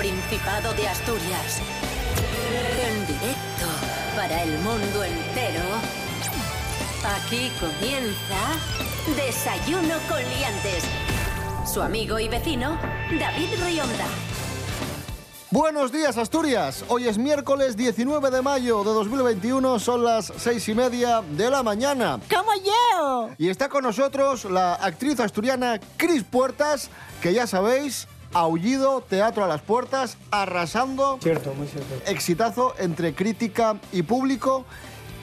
Principado de Asturias. En directo para el mundo entero. Aquí comienza Desayuno con Liantes. Su amigo y vecino, David Rionda. Buenos días, Asturias. Hoy es miércoles 19 de mayo de 2021, son las seis y media de la mañana. ¡Como yo! Y está con nosotros la actriz asturiana Cris Puertas, que ya sabéis, Aullido, Teatro a las Puertas, arrasando. Cierto, muy cierto. Exitazo entre crítica y público.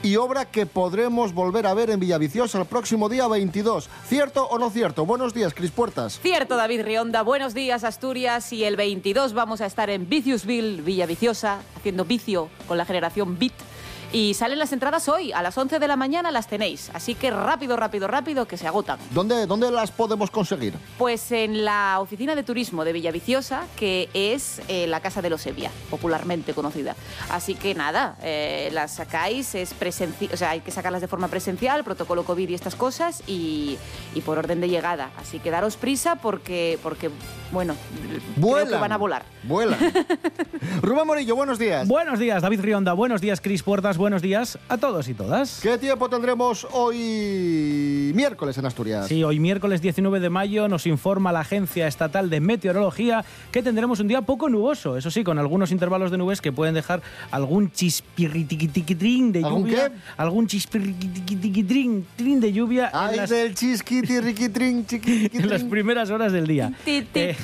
Y obra que podremos volver a ver en Villaviciosa el próximo día 22. ¿Cierto o no cierto? Buenos días, Cris Puertas. Cierto, David Rionda. Buenos días, Asturias. Y el 22 vamos a estar en Viciusville, Villaviciosa, haciendo vicio con la generación Beat. Y salen las entradas hoy, a las 11 de la mañana las tenéis. Así que rápido, rápido, rápido, que se agotan. ¿Dónde, dónde las podemos conseguir? Pues en la oficina de turismo de Villaviciosa, que es eh, la Casa de los Evia, popularmente conocida. Así que nada, eh, las sacáis, es presenci- o sea, hay que sacarlas de forma presencial, protocolo COVID y estas cosas, y, y por orden de llegada. Así que daros prisa porque, porque bueno, creo Vuelan. que van a volar. Vuelan. Rubén Morillo, buenos días. Buenos días, David Rionda. Buenos días, Cris Puertas. Buenos días a todos y todas. ¿Qué tiempo tendremos hoy miércoles en Asturias? Sí, hoy miércoles 19 de mayo nos informa la Agencia Estatal de Meteorología que tendremos un día poco nuboso, eso sí, con algunos intervalos de nubes que pueden dejar algún chispirritiquitiquitrín de ¿Algún lluvia. qué? Algún chispirritiquitiquitrín trin de lluvia Ay, en las, del chisquiti, riquitrin, chiquitrin. en las primeras horas del día. Eh.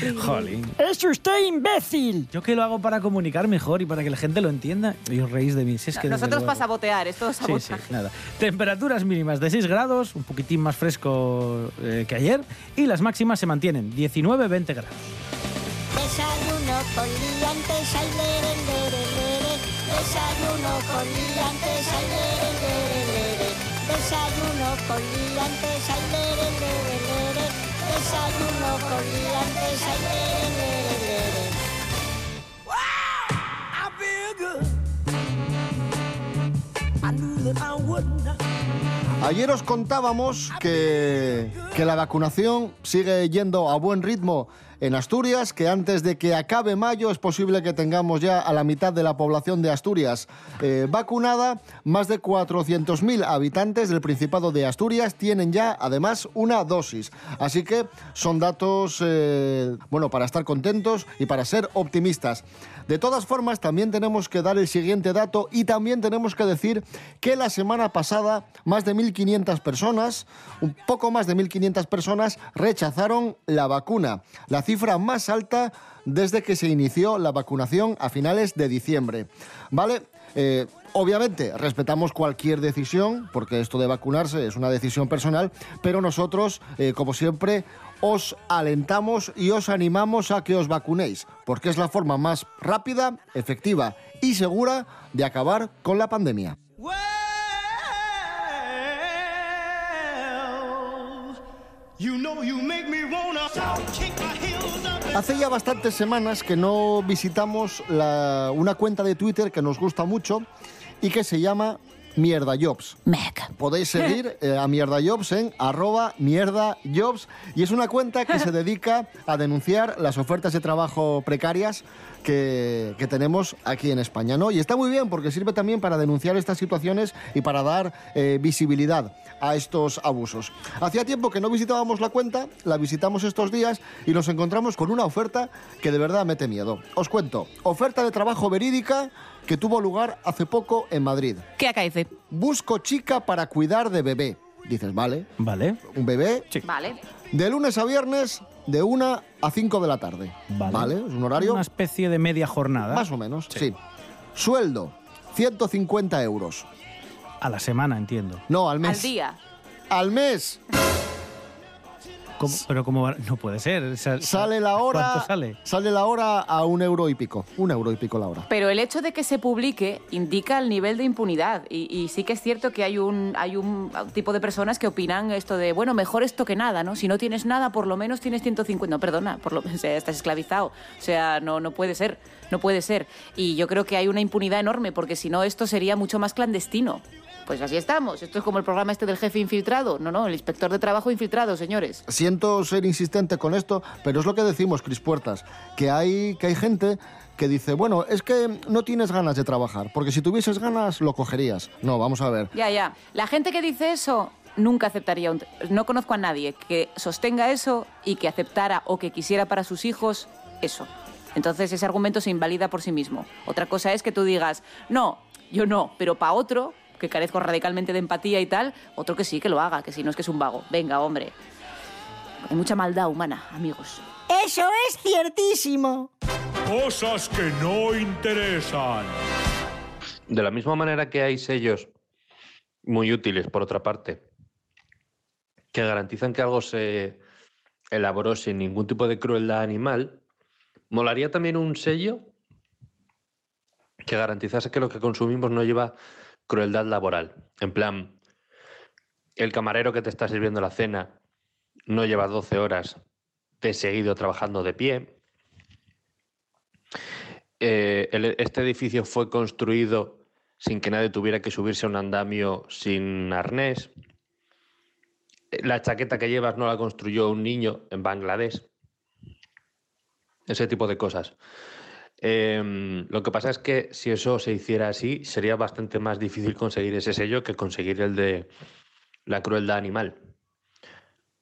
jolín. ¡Es usted imbécil! Yo que lo hago para comunicar mejor y para que la gente lo entienda. Y os reís de mí. Si es que desde Nosotros para sabotear, esto es Sí, sí, sabotaje. nada. Temperaturas mínimas de 6 grados, un poquitín más fresco eh, que ayer, y las máximas se mantienen 19-20 grados. Desayuno con liantes, ay, lere, lere, lere. Desayuno con liantes, ay, lere, lere, lere. Desayuno con liantes, ay, lere, lere, lere. Ayer os contábamos que, que la vacunación sigue yendo a buen ritmo en Asturias, que antes de que acabe mayo es posible que tengamos ya a la mitad de la población de Asturias eh, vacunada. Más de 400.000 habitantes del Principado de Asturias tienen ya además una dosis. Así que son datos, eh, bueno, para estar contentos y para ser optimistas. De todas formas, también tenemos que dar el siguiente dato y también tenemos que decir que la semana pasada más de 1.500 personas, un poco más de 1.500 personas, rechazaron la vacuna, la cifra más alta desde que se inició la vacunación a finales de diciembre. ¿Vale? Eh, obviamente respetamos cualquier decisión, porque esto de vacunarse es una decisión personal, pero nosotros, eh, como siempre, os alentamos y os animamos a que os vacunéis, porque es la forma más rápida, efectiva y segura de acabar con la pandemia. Hace ya bastantes semanas que no visitamos la- una cuenta de Twitter que nos gusta mucho y que se llama Mierda Jobs. Mec. Podéis seguir eh, a Mierda Jobs en arroba Mierda Jobs y es una cuenta que se dedica a denunciar las ofertas de trabajo precarias que, que tenemos aquí en España. ¿no? Y está muy bien porque sirve también para denunciar estas situaciones y para dar eh, visibilidad a estos abusos. Hacía tiempo que no visitábamos la cuenta, la visitamos estos días y nos encontramos con una oferta que de verdad mete miedo. Os cuento, oferta de trabajo verídica que tuvo lugar hace poco en Madrid. ¿Qué acaece? Busco chica para cuidar de bebé. Dices, vale, ¿Vale? un bebé Vale. de lunes a viernes de 1 a 5 de la tarde. Vale. Es un horario Una especie de media jornada. más o menos, sí. Sueldo, 150 euros. A la semana, entiendo. No, al mes. Al día. Al mes. ¿Cómo? Pero como no puede ser. O sea, Sale la hora. ¿Cuánto sale? Sale la hora a un euro y pico. Un euro y pico la hora. Pero el hecho de que se publique indica el nivel de impunidad. Y, y sí que es cierto que hay un, hay un tipo de personas que opinan esto de, bueno, mejor esto que nada, ¿no? Si no tienes nada, por lo menos tienes 150. No, perdona, por lo, o sea, estás esclavizado. O sea, no, no puede ser. No puede ser. Y yo creo que hay una impunidad enorme, porque si no, esto sería mucho más clandestino. Pues así estamos. Esto es como el programa este del jefe infiltrado. No, no, el inspector de trabajo infiltrado, señores. Siento ser insistente con esto, pero es lo que decimos, Cris Puertas, que hay, que hay gente que dice, bueno, es que no tienes ganas de trabajar, porque si tuvieses ganas lo cogerías. No, vamos a ver. Ya, ya. La gente que dice eso nunca aceptaría un... No conozco a nadie que sostenga eso y que aceptara o que quisiera para sus hijos eso. Entonces ese argumento se invalida por sí mismo. Otra cosa es que tú digas, no, yo no, pero para otro, que carezco radicalmente de empatía y tal, otro que sí que lo haga, que si no es que es un vago. Venga, hombre. Hay mucha maldad humana, amigos. Eso es ciertísimo. Cosas que no interesan. De la misma manera que hay sellos muy útiles, por otra parte, que garantizan que algo se elaboró sin ningún tipo de crueldad animal, molaría también un sello que garantizase que lo que consumimos no lleva crueldad laboral. En plan, el camarero que te está sirviendo la cena no lleva 12 horas de seguido trabajando de pie. Eh, este edificio fue construido sin que nadie tuviera que subirse a un andamio sin arnés. La chaqueta que llevas no la construyó un niño en Bangladesh. Ese tipo de cosas. Em, lo que pasa es que si eso se hiciera así, sería bastante más difícil conseguir ese sello que conseguir el de la crueldad animal.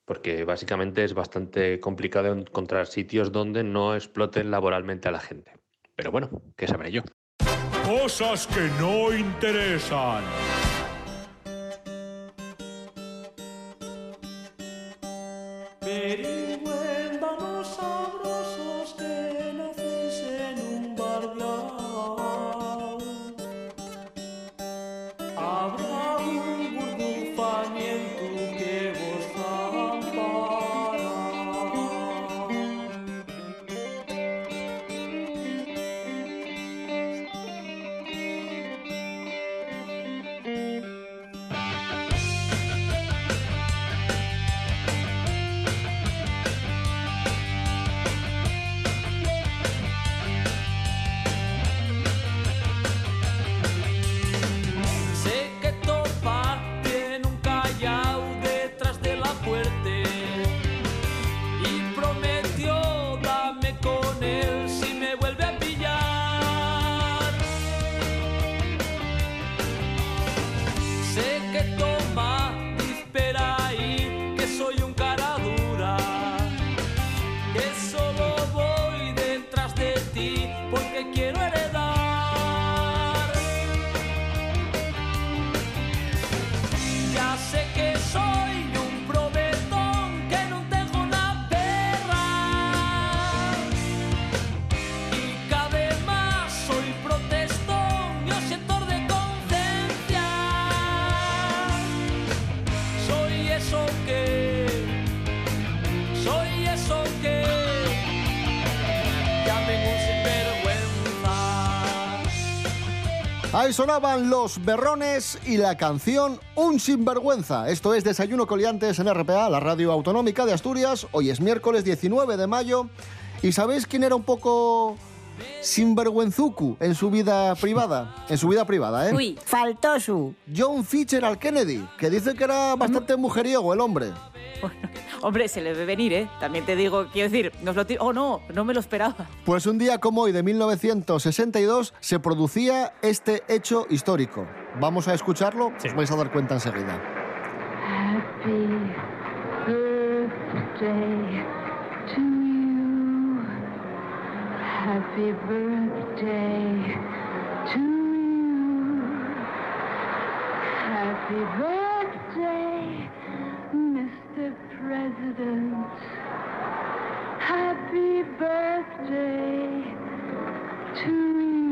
Porque básicamente es bastante complicado encontrar sitios donde no exploten laboralmente a la gente. Pero bueno, ¿qué sabré yo? Cosas que no interesan. Eso que, soy eso que llamen un sinvergüenza. Ahí sonaban los berrones y la canción Un sinvergüenza. Esto es Desayuno Coliantes en RPA, la radio autonómica de Asturias. Hoy es miércoles 19 de mayo. ¿Y sabéis quién era un poco sinvergüenzuku en su vida privada? En su vida privada, ¿eh? Uy, faltó su. John Fitzgerald Kennedy, que dice que era bastante mujeriego el hombre. Hombre, se le ve venir, ¿eh? También te digo, quiero decir, nos lo Oh, no, no me lo esperaba. Pues un día como hoy de 1962 se producía este hecho histórico. Vamos a escucharlo, os vais a dar cuenta enseguida. Happy birthday to you. Happy birthday to you. Happy birthday, Mr. President. Happy birthday to you.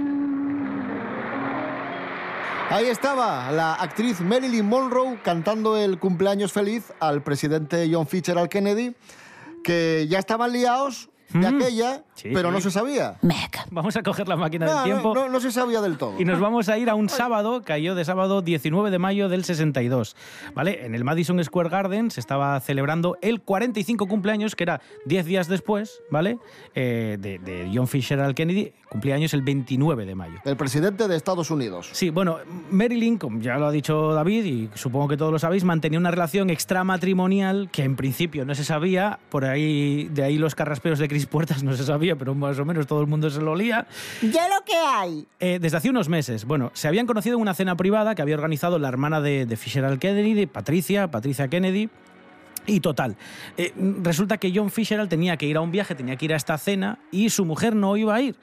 Ahí estaba la actriz Marilyn Monroe cantando el cumpleaños feliz al presidente John Fitzgerald Kennedy, que ya estaban liados de Mm. aquella, Sí, pero no se sabía. Vamos a coger la máquina No, del tiempo. no, no, no se sabía del todo. Y nos vamos a ir a un sábado, cayó de sábado 19 de mayo del 62. ¿Vale? En el Madison Square Garden se estaba celebrando el 45 cumpleaños, que era 10 días después, ¿vale? Eh, de, de John Fitzgerald Kennedy, cumpleaños el 29 de mayo. El presidente de Estados Unidos. Sí, bueno, Marilyn, como ya lo ha dicho David, y supongo que todos lo sabéis, mantenía una relación extramatrimonial que en principio no se sabía, por ahí, de ahí los carraspeos de Cris Puertas no se sabía, pero más o menos todo el mundo se lo olía. Ya lo que hay. Eh, desde hace unos meses. Bueno, se habían conocido en una cena privada que había organizado la hermana de, de Fitzgerald Kennedy, de Patricia, Patricia Kennedy. Y total, eh, resulta que John Fitzgerald tenía que ir a un viaje, tenía que ir a esta cena y su mujer no iba a ir.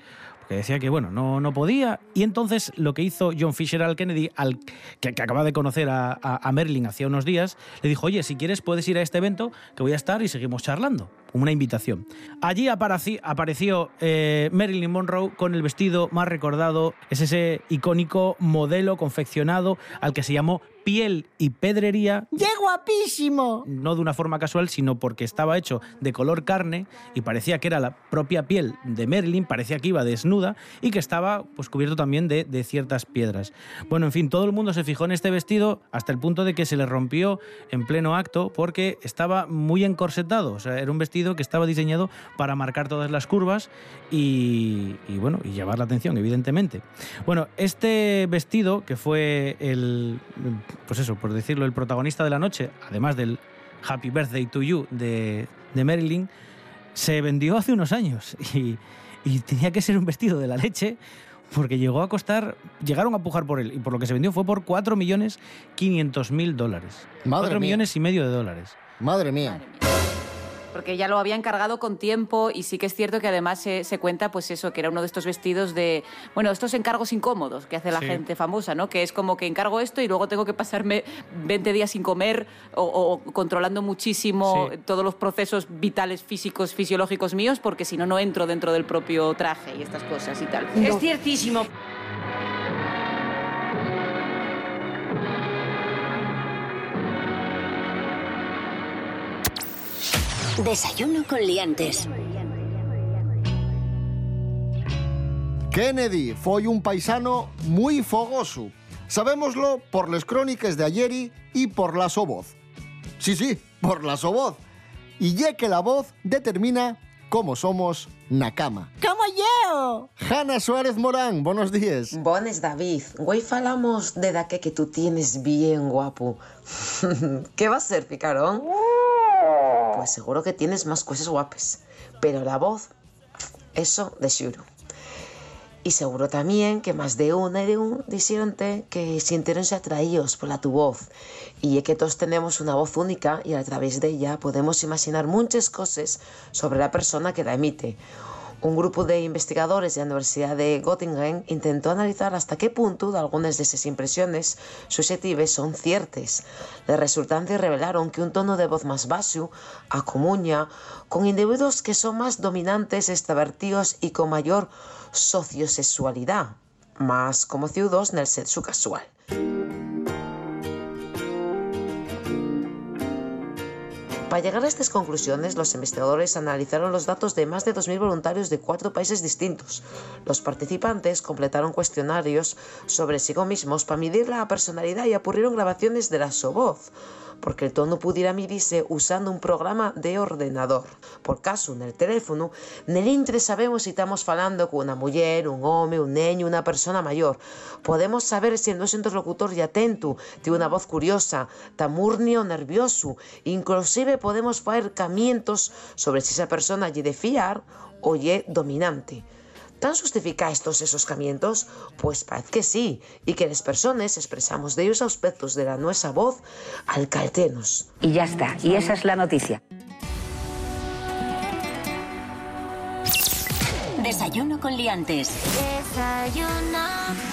Porque decía que, bueno, no, no podía. Y entonces lo que hizo John Fitzgerald Kennedy, al, que, que acaba de conocer a, a, Merlin hacía unos días, le dijo, oye, si quieres puedes ir a este evento que voy a estar y seguimos charlando. Una invitación. Allí aparecí- apareció eh, Marilyn Monroe con el vestido más recordado. Es ese icónico modelo confeccionado al que se llamó piel y pedrería ¡Qué guapísimo! no de una forma casual, sino porque estaba hecho de color carne y parecía que era la propia piel de Marilyn, parecía que iba desnuda y que estaba pues, cubierto también de, de ciertas piedras. Bueno, en fin, todo el mundo se fijó en este vestido hasta el punto de que se le rompió en pleno acto porque estaba muy encorsetado. O sea, era un vestido que estaba diseñado para marcar todas las curvas y, y, bueno, y llamar la atención, evidentemente. Bueno, este vestido, que fue el, pues eso, por decirlo, el protagonista de la noche, además del Happy Birthday to You de, de Marilyn, se vendió hace unos años y, y tenía que ser un vestido de la leche porque llegó a costar, llegaron a pujar por él y por lo que se vendió fue por 4.500.000 dólares. Madre 4 mía. millones y medio de dólares. Madre mía. Porque ya lo había encargado con tiempo y sí que es cierto que además se, se cuenta, pues eso, que era uno de estos vestidos de, bueno, estos encargos incómodos que hace la Sí. gente famosa, ¿no? Que es como que encargo esto y luego tengo que pasarme 20 días sin comer o, o controlando muchísimo Sí. todos los procesos vitales, físicos, fisiológicos míos, porque si no, no entro dentro del propio traje y estas cosas y tal. Es ciertísimo. Desayuno con liantes. Kennedy foi un paisano moi fogoso. Sabémoslo por les crónicas de ayeri y por la so voz. Sí, sí, por la so voz. Y ya que la voz determina cómo somos na cama. ¡Como yo! Hanna Suárez Morán, buenos días. Bones, David. Hoy falamos de daque que tú tienes bien guapo. ¿Qué va a ser, picarón? Pues seguro que tienes más cosas guapas. Pero la voz, eso de xuro. Y seguro también que más de una y de un dixéronte que sintiéronse atraídos por la tu voz. Y es que todos tenemos una voz única y a través de ella podemos imaginar muchas cosas sobre la persona que la emite. Un grupo de investigadores de la Universidad de Göttingen intentó analizar hasta qué punto algunas de esas impresiones susceptibles son ciertas. Los resultantes revelaron que un tono de voz más bajo acumuña con individuos que son más dominantes, extrovertidos y con mayor sociosexualidad, más como ciudos en el sexo casual. Para llegar a estas conclusiones, los investigadores analizaron los datos de más de 2.000 voluntarios de cuatro países distintos. Los participantes completaron cuestionarios sobre sí mismos para medir la personalidad y apurrieron grabaciones de la voz, porque el tono pudiera medirse usando un programa de ordenador. Por caso, en el teléfono, nel intre sabemos si estamos falando con una mujer, un hombre, un niño, una persona mayor. Podemos saber si el nuestro interlocutor ya atento, tiene una voz curiosa, tamurnio nervioso. Inclusive podemos hacer camientos sobre si esa persona lle de fiar o lle dominante. ¿Tan justificáis todos esos camientos? Pues parece que sí, y que las personas expresamos de ellos aspectos de la nuestra voz al caltenos. Y ya está, y esa es la noticia. Desayuno con liantes. Desayuno.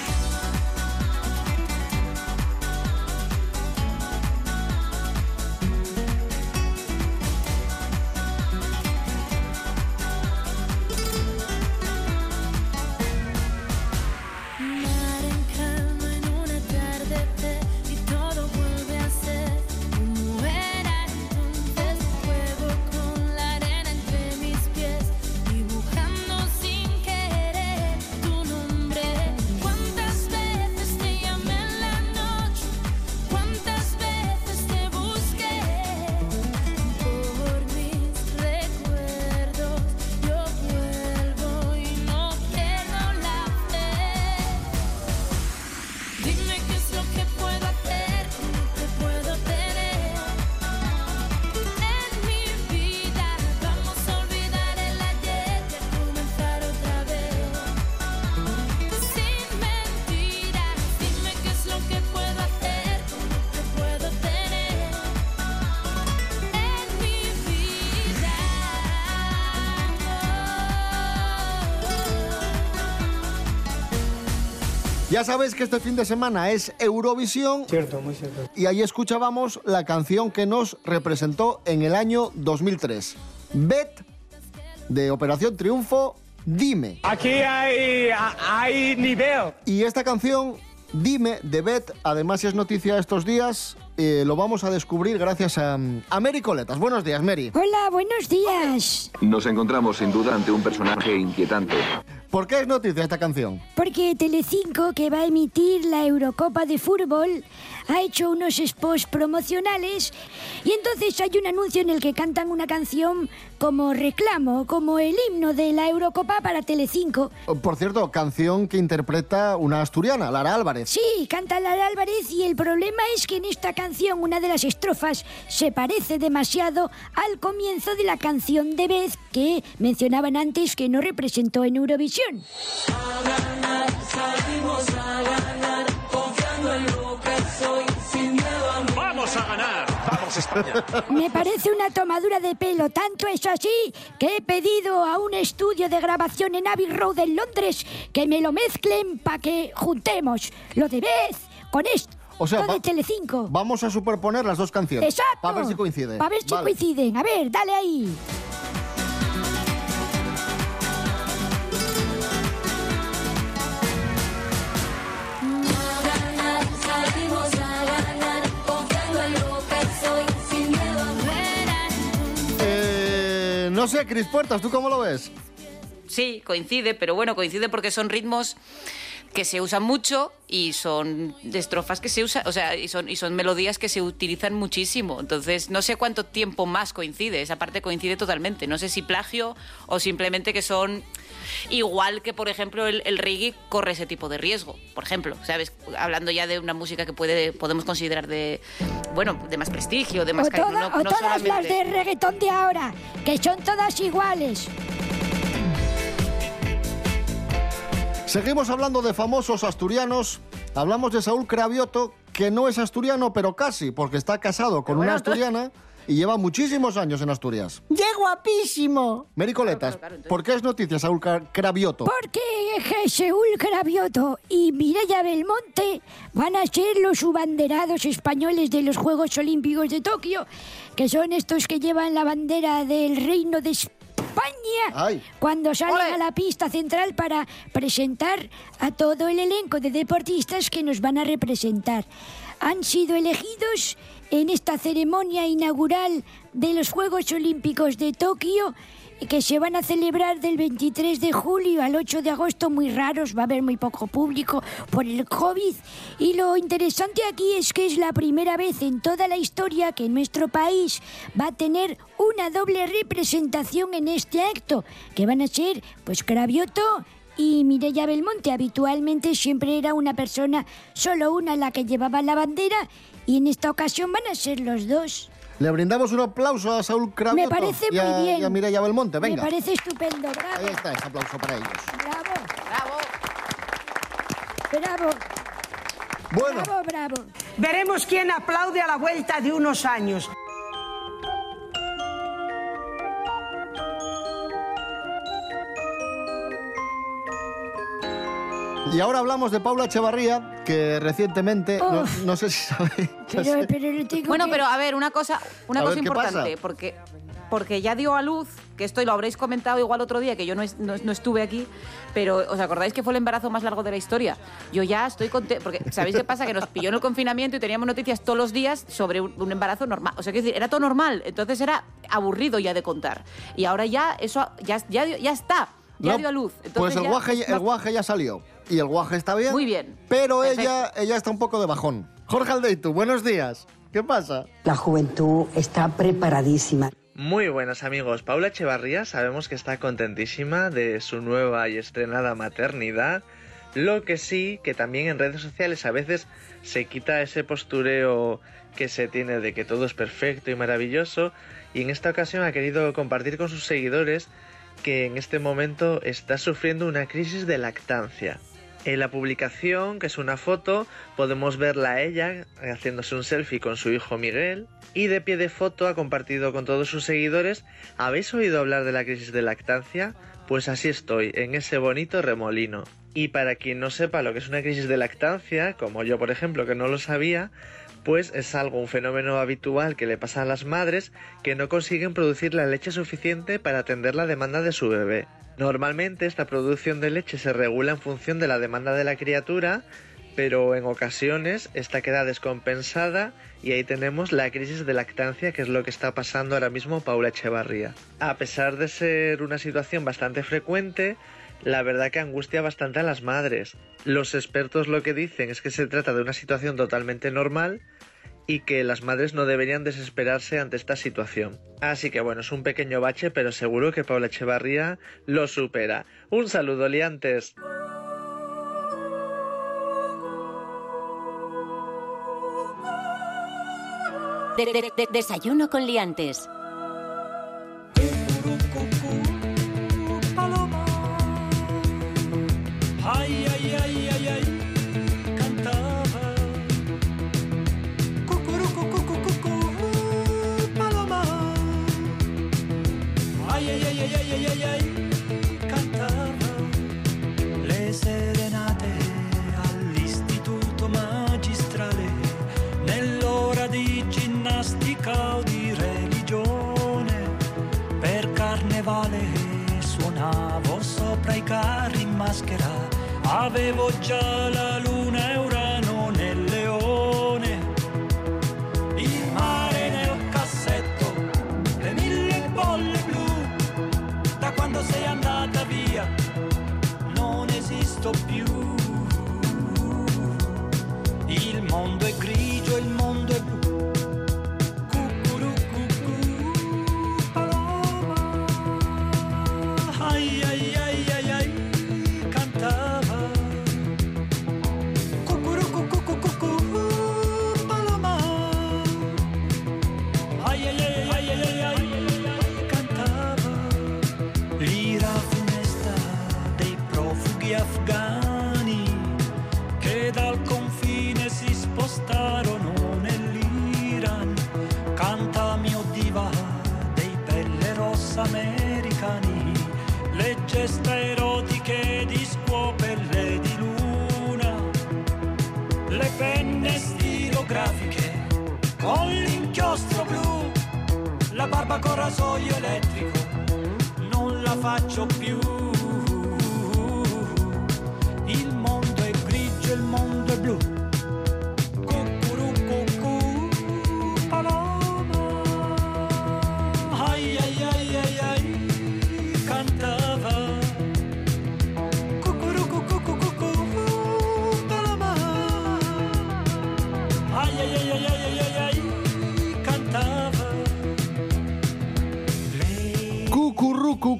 Ya sabéis que este fin de semana es Eurovisión. Cierto, muy cierto. Y ahí escuchábamos la canción que nos representó en el año 2003. Bet de Operación Triunfo, Dime. Aquí hay, hay nivel. Y esta canción, Dime, de Bet, además si es noticia estos días, eh, lo vamos a descubrir gracias a, a Mary Coletas. Buenos días, Mary. Hola, buenos días. Nos encontramos sin duda ante un personaje inquietante. ¿Por qué es noticia esta canción? Porque Telecinco, que va a emitir la Eurocopa de Fútbol, ha hecho unos spots promocionales y entonces hay un anuncio en el que cantan una canción como reclamo, como el himno de la Eurocopa para Telecinco. Por cierto, canción que interpreta una asturiana, Lara Álvarez. Sí, canta Lara Álvarez y el problema es que en esta canción una de las estrofas se parece demasiado al comienzo de la canción de Beth que mencionaban antes que no representó en Eurovisión. Salimos a ganar, Vamos a ganar. Vamos España. Me parece una tomadura de pelo, tanto es así que he pedido a un estudio de grabación en Abbey Road en Londres que me lo mezclen para que juntemos lo de Beth con esto. O sea, de va- Telecinco. Vamos a superponer las dos canciones. Exacto. Para ver si coincide. Para ver si Vale. coinciden. A ver, dale ahí. No sé, Cris Puertas, ¿tú cómo lo ves? Sí, coincide, pero bueno, coincide porque son ritmos que se usan mucho y son estrofas que se usan, o sea, y son, y son melodías que se utilizan muchísimo. Entonces, no sé cuánto tiempo más coincide, esa parte coincide totalmente. No sé si plagio o simplemente que son igual que, por ejemplo, el, el reggae corre ese tipo de riesgo, por ejemplo, ¿sabes? Hablando ya de una música que puede, podemos considerar de, bueno, de más prestigio, de más O, cari- toda- no- o no todas las de reggaetón de ahora, que son todas iguales. Seguimos hablando de famosos asturianos. Hablamos de Saúl Cravioto, que no es asturiano, pero casi, porque está casado con una asturiana y lleva muchísimos años en Asturias. ¡Qué guapísimo! Mary Coletas, ¿por qué es noticia Saúl Cra- Cravioto? Porque Seúl Cravioto y Mireia Belmonte van a ser los subanderados españoles de los Juegos Olímpicos de Tokio, que son estos que llevan la bandera del Reino de España Ay. cuando salen a la pista central para presentar a todo el elenco de deportistas que nos van a representar. Han sido elegidos en esta ceremonia inaugural de los Juegos Olímpicos de Tokio que se van a celebrar del 23 de julio al 8 de agosto, muy raros, va a haber muy poco público por el COVID. Y lo interesante aquí es que es la primera vez en toda la historia que nuestro país va a tener una doble representación en este acto, que van a ser pues Cravioto y Mireia Belmonte. Habitualmente siempre era una persona, solo una la que llevaba la bandera, y en esta ocasión van a ser los dos. Le brindamos un aplauso a Saúl Me parece y, a, muy bien. y a Mireia Belmonte. Venga, Me parece estupendo, bravo. ahí está ese aplauso para ellos. Bravo, Bravo. bravo. Bueno. Bravo, bravo. Veremos quién aplaude a la vuelta de unos años. Y ahora hablamos de Paula Echevarría, que recientemente, no, sé si sabe... no sé. Bueno, pero a ver, una cosa, una A cosa ver, ¿qué importante, porque porque ya dio a luz, que esto lo habréis comentado igual otro día, que yo no, es- no- no estuve aquí, pero ¿os acordáis que fue el embarazo más largo de la historia? Yo ya estoy contenta, porque ¿sabéis qué pasa? Que nos pilló en el confinamiento y teníamos noticias todos los días sobre un, un embarazo normal. O sea, quiero decir, era todo normal, entonces era aburrido ya de contar. Y ahora ya eso ya, ya, ya está, ya No, dio a luz. Pues el ya- guaje, el guaje ya salió. Y el guaje está bien. Muy bien. Pero ella, ella está un poco de bajón. Jorge Aldeitu, buenos días. ¿Qué pasa? La juventud está preparadísima. Muy buenas amigos, Paula Echevarría sabemos que está contentísima de su nueva y estrenada maternidad, lo que sí que también en redes sociales a veces se quita ese postureo que se tiene de que todo es perfecto y maravilloso y en esta ocasión ha querido compartir con sus seguidores que en este momento está sufriendo una crisis de lactancia. En la publicación, que es una foto, podemos verla a ella haciéndose un selfie con su hijo Miguel y de pie de foto ha compartido con todos sus seguidores ¿Habéis oído hablar de la crisis de lactancia? Pues así estoy, en ese bonito remolino. Y para quien no sepa lo que es una crisis de lactancia, como yo por ejemplo que no lo sabía, pues es algo, un fenómeno habitual que le pasa a las madres que no consiguen producir la leche suficiente para atender la demanda de su bebé. Normalmente esta producción de leche se regula en función de la demanda de la criatura, pero en ocasiones esta queda descompensada y ahí tenemos la crisis de lactancia que es lo que está pasando ahora mismo Paula Echevarría. A pesar de ser una situación bastante frecuente, la verdad que angustia bastante a las madres. Los expertos lo que dicen es que se trata de una situación totalmente normal y que las madres no deberían desesperarse ante esta situación. Así que bueno, es un pequeño bache, pero seguro que Paula Echevarría lo supera. Un saludo, liantes. De- de- de- desayuno con liantes.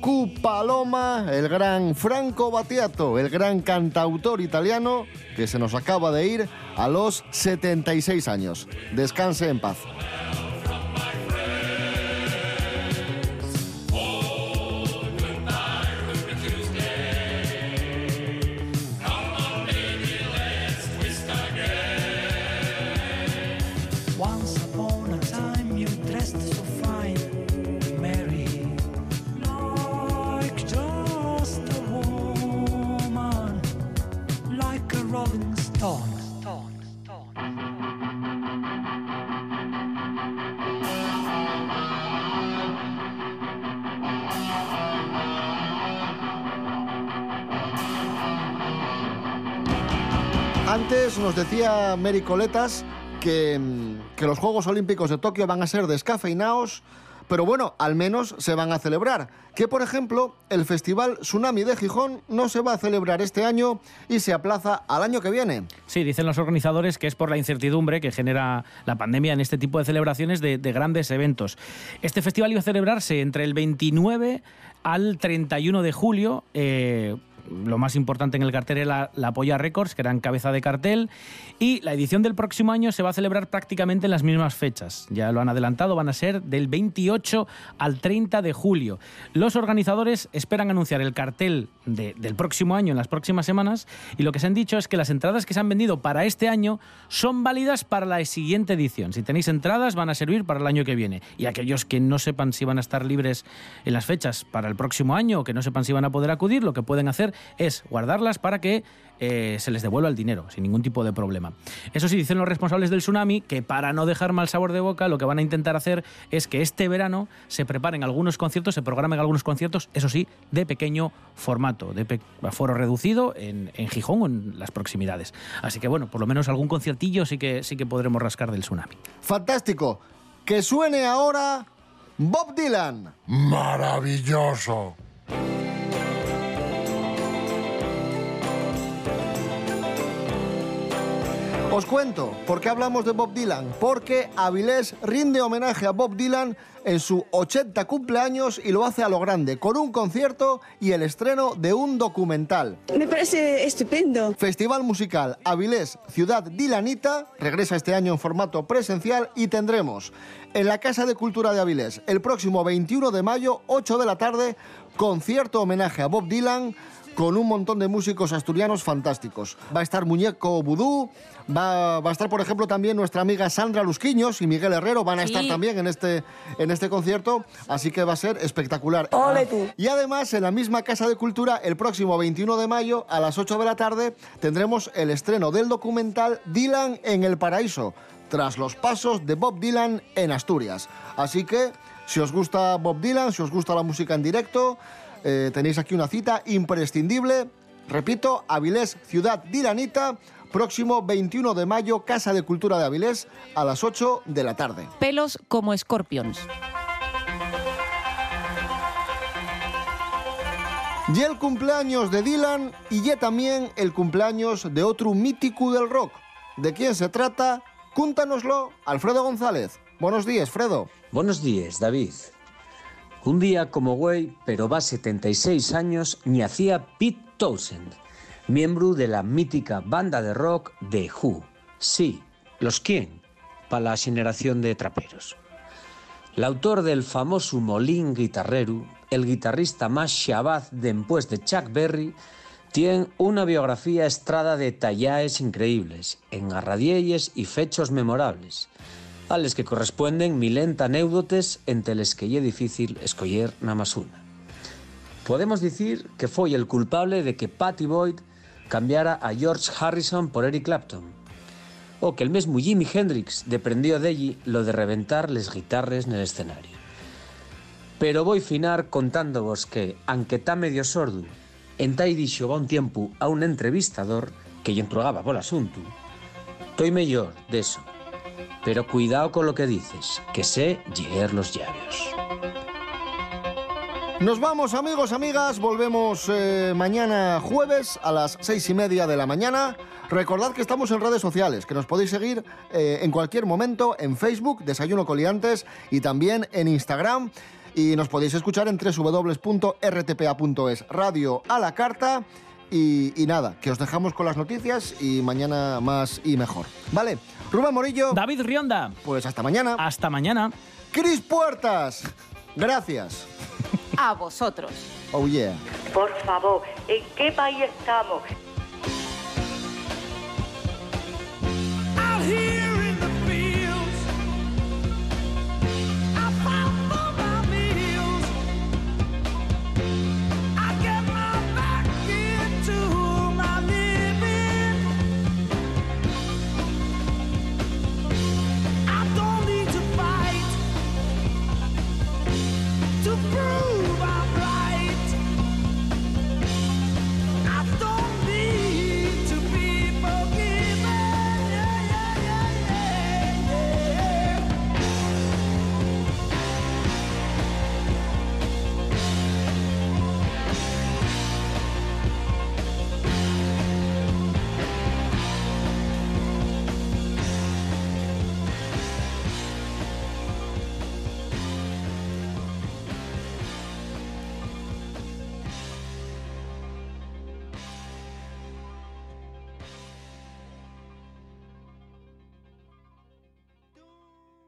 Cucurrucucú Paloma, el gran Franco Battiato, el gran cantautor italiano que se nos acaba de ir a los 76 años. Descanse en paz. Antes nos decía Mary Coletas que, mm, que los Juegos Olímpicos de Tokio van a ser descafeinados, pero bueno, al menos se van a celebrar. Que, por ejemplo, el Festival Tsunami de Gijón no se va a celebrar este año y se aplaza al año que viene. Sí, dicen los organizadores que es por la incertidumbre que genera la pandemia en este tipo de celebraciones de, de grandes eventos. Este festival iba a celebrarse entre el 29 al 31 de julio. eh, lo más importante en el cartel era la, Polla Records, que era en cabeza de cartel, y la edición del próximo año se va a celebrar prácticamente en las mismas fechas. Ya lo han adelantado, van a ser del 28 al 30 de julio. Los organizadores esperan anunciar el cartel de- del próximo año en las próximas semanas, y lo que se han dicho es que las entradas que se han vendido para este año son válidas para la siguiente edición. Si tenéis entradas, van a servir para el año que viene. Y aquellos que no sepan si van a estar libres en las fechas para el próximo año o que no sepan si van a poder acudir, lo que pueden hacer hacer es guardarlas para que eh, se les devuelva el dinero, sin ningún tipo de problema. Eso sí, dicen los responsables del tsunami que para no dejar mal sabor de boca, lo que van a intentar hacer es que este verano se preparen algunos conciertos, se programen algunos conciertos, eso sí, de pequeño formato, de pe- aforo reducido en, en Gijón o en las proximidades. Así que bueno, por lo menos algún conciertillo sí que, sí que podremos rascar del tsunami. Fantástico. Que suene ahora Bob Dylan. Maravilloso. Os cuento, ¿por qué hablamos de Bob Dylan? Porque Avilés rinde homenaje a Bob Dylan en su 80 cumpleaños y lo hace a lo grande, con un concierto y el estreno de un documental. Me parece estupendo. Festival musical Avilés Ciudad Dilanita regresa este año en formato presencial y tendremos en la Casa de Cultura de Avilés el próximo 21 de mayo, 8 de la tarde, concierto homenaje a Bob Dylan con un montón de músicos asturianos fantásticos. Va a estar Muñeco Vudú, va, va a estar, por ejemplo, también nuestra amiga Sandra Lusquiños y Miguel Herrero van a Sí. estar también en este, en este concierto, así que va a ser espectacular. Ole tú. Y además, en la misma Casa de Cultura, el próximo 21 de mayo, a las 8 de la tarde, tendremos el estreno del documental Dylan en el Paraíso, tras los pasos de Bob Dylan en Asturias. Así que, si os gusta Bob Dylan, si os gusta la música en directo, eh, tenéis aquí una cita imprescindible. Repito, Avilés, Ciudad Dilanita, próximo 21 de mayo, Casa de Cultura de Avilés, a las 8 de la tarde. Pelos como escorpions. Y el cumpleaños de Dylan y ya también el cumpleaños de otro mítico del rock. ¿De quién se trata? Cúntanoslo, Alfredo González. Buenos días, Fredo. Buenos días, David. Un día como güey, pero va 76 años, ni Pete Townsend, miembro de la mítica banda de rock The Who. Sí, ¿los quién? Para la generación de traperos. L'autor del famoso Molín guitarrero, el guitarrista más shabaz después de Chuck Berry, tiene una biografía estrada de tallaes increíbles, engarradielles y fechos memorables, a les que corresponden milenta anécdotes entre les que lle difícil escoller na más una. Podemos decir que fue el culpable de que Patty Boyd cambiara a George Harrison por Eric Clapton, o que el mismo Jimi Hendrix deprendió de allí lo de reventar les guitarres en el escenario. Pero voy finar contándovos que, aunque está medio sordo, en tai dixo va un tiempo a un entrevistador que lle entrogaba por asunto, estoy mejor de eso, pero cuidado con lo que dices, que sé lleer los llaves. Nos vamos, amigos, amigas. Volvemos eh, mañana jueves a las seis y media de la mañana. Recordad que estamos en redes sociales, que nos podéis seguir eh, en cualquier momento en Facebook, Desayuno Coliantes, y también en Instagram. Y nos podéis escuchar en www.rtpa.es, radio a la carta. Y, y nada, que os dejamos con las noticias y mañana más y mejor. ¿Vale? Rubén Morillo. David Rionda. Pues hasta mañana. Hasta mañana. Cris Puertas. Gracias. A vosotros. Oh yeah. Por favor, ¿en qué país estamos? Out here